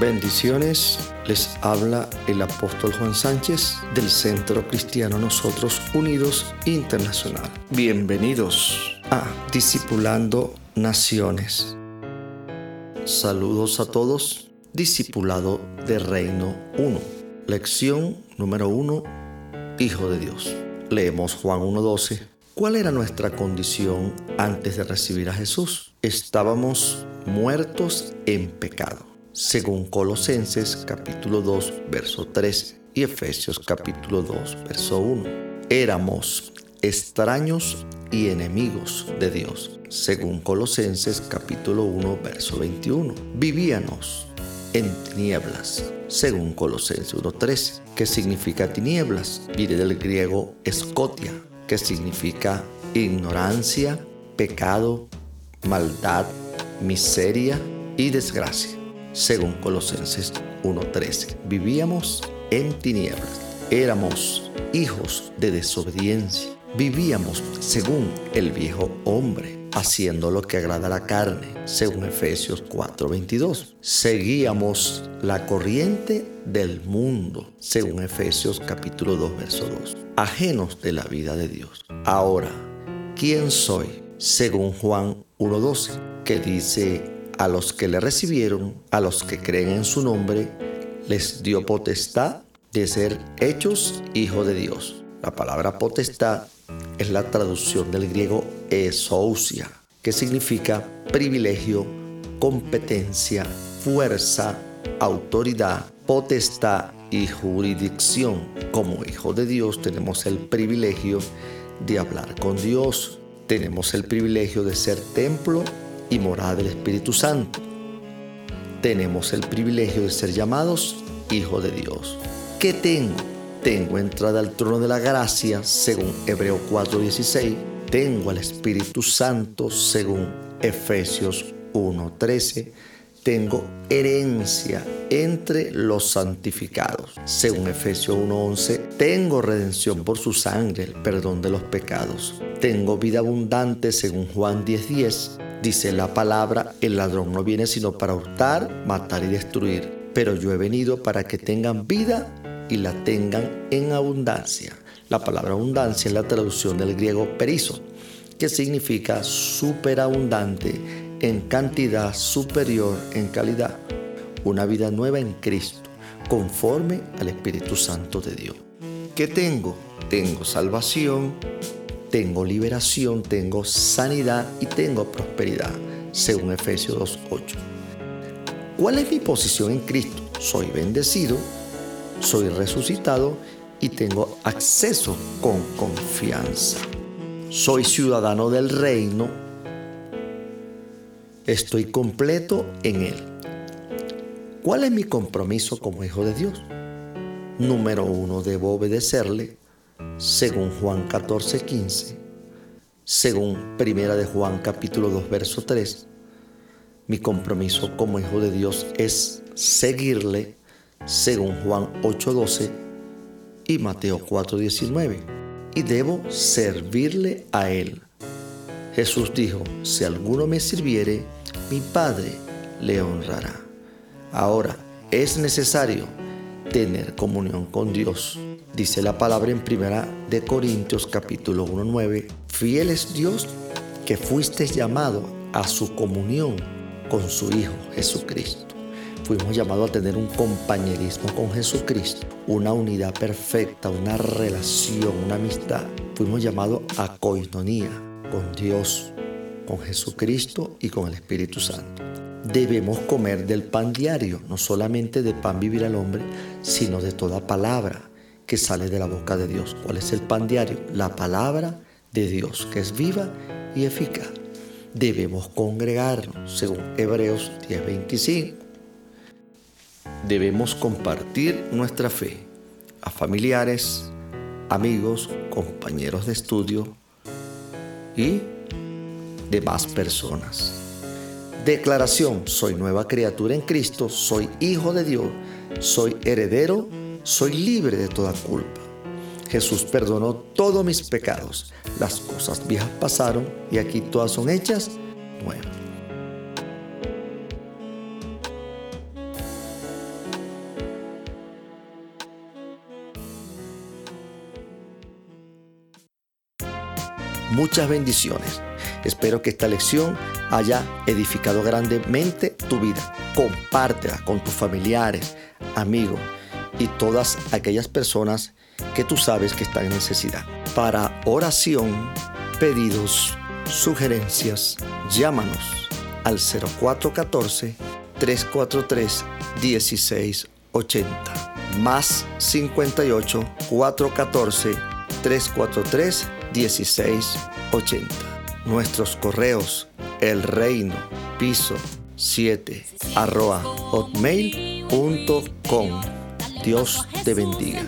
Bendiciones, les habla el apóstol Juan Sánchez del Centro Cristiano Nosotros Unidos Internacional. Bienvenidos a Discipulando Naciones. Saludos a todos, Discipulado de Reino 1. Lección número 1, Hijo de Dios. Leemos Juan 1.12. ¿Cuál era nuestra condición antes de recibir a Jesús? Estábamos muertos en pecado según Colosenses capítulo 2, verso 13 y Efesios capítulo 2, verso 1. Éramos extraños y enemigos de Dios, según Colosenses capítulo 1, verso 21. Vivíamos en tinieblas, según Colosenses 1.13. ¿Qué significa tinieblas? Viene del griego escotia, que significa ignorancia, pecado, maldad, miseria y desgracia según Colosenses 1.13. Vivíamos en tinieblas, éramos hijos de desobediencia, vivíamos según el viejo hombre, haciendo lo que agrada a la carne, según Efesios 4:22. Seguíamos la corriente del mundo, según Efesios capítulo 2, verso 2, ajenos de la vida de Dios. Ahora, ¿quién soy? Según Juan 1.12, que dice a los que le recibieron, a los que creen en su nombre, les dio potestad de ser hechos hijos de Dios. La palabra potestad es la traducción del griego esousia, que significa privilegio, competencia, fuerza, autoridad, potestad y jurisdicción. Como hijos de Dios tenemos el privilegio de hablar con Dios. Tenemos el privilegio de ser templo y morada del Espíritu Santo. Tenemos el privilegio de ser llamados hijos de Dios. ¿Qué tengo? Tengo entrada al trono de la gracia, según Hebreo 4:16. Tengo al Espíritu Santo, según Efesios 1:13. Tengo herencia entre los santificados, según Efesios 1:11. Tengo redención por su sangre, el perdón de los pecados. Tengo vida abundante, según Juan 10:10. Dice la palabra, el ladrón no viene sino para hurtar, matar y destruir, pero yo he venido para que tengan vida y la tengan en abundancia. La palabra abundancia es la traducción del griego perizo, que significa superabundante en cantidad superior en calidad. Una vida nueva en Cristo, conforme al Espíritu Santo de Dios. ¿Qué tengo? Tengo salvación, tengo liberación, tengo sanidad y tengo prosperidad, según Efesios 2.8. ¿Cuál es mi posición en Cristo? Soy bendecido, soy resucitado y tengo acceso con confianza. Soy ciudadano del reino, estoy completo en Él. ¿Cuál es mi compromiso como hijo de Dios? Número uno, debo obedecerle según Juan 14, 15, según Primera de Juan capítulo 2, verso 3, mi compromiso como hijo de Dios es seguirle, según Juan 8, 12 y Mateo 4, 19, y debo servirle a Él. Jesús dijo, si alguno me sirviere, mi Padre le honrará. Ahora, es necesario tener comunión con Dios Dice la palabra en primera de Corintios capítulo 1, 9, fiel es Dios que fuiste llamado a su comunión con su Hijo Jesucristo. Fuimos llamados a tener un compañerismo con Jesucristo, una unidad perfecta, una relación, una amistad. Fuimos llamados a coinonía con Dios, con Jesucristo y con el Espíritu Santo. Debemos comer del pan diario, no solamente de pan vivir al hombre, sino de toda palabra que sale de la boca de Dios. ¿Cuál es el pan diario? La palabra de Dios, que es viva y eficaz. Debemos congregarnos, según Hebreos 10:25. Debemos compartir nuestra fe a familiares, amigos, compañeros de estudio y demás personas. Declaración, soy nueva criatura en Cristo, soy hijo de Dios, soy heredero, soy libre de toda culpa. Jesús perdonó todos mis pecados, las cosas viejas pasaron y aquí todas son hechas nuevas. Muchas bendiciones. Espero que esta lección haya edificado grandemente tu vida. Compártela con tus familiares, amigos y todas aquellas personas que tú sabes que están en necesidad. Para oración, pedidos, sugerencias, llámanos al 0414 343 1680 más 58 414 343 1680. Nuestros correos el reino piso 7 arroba hotmail.com. Dios te bendiga.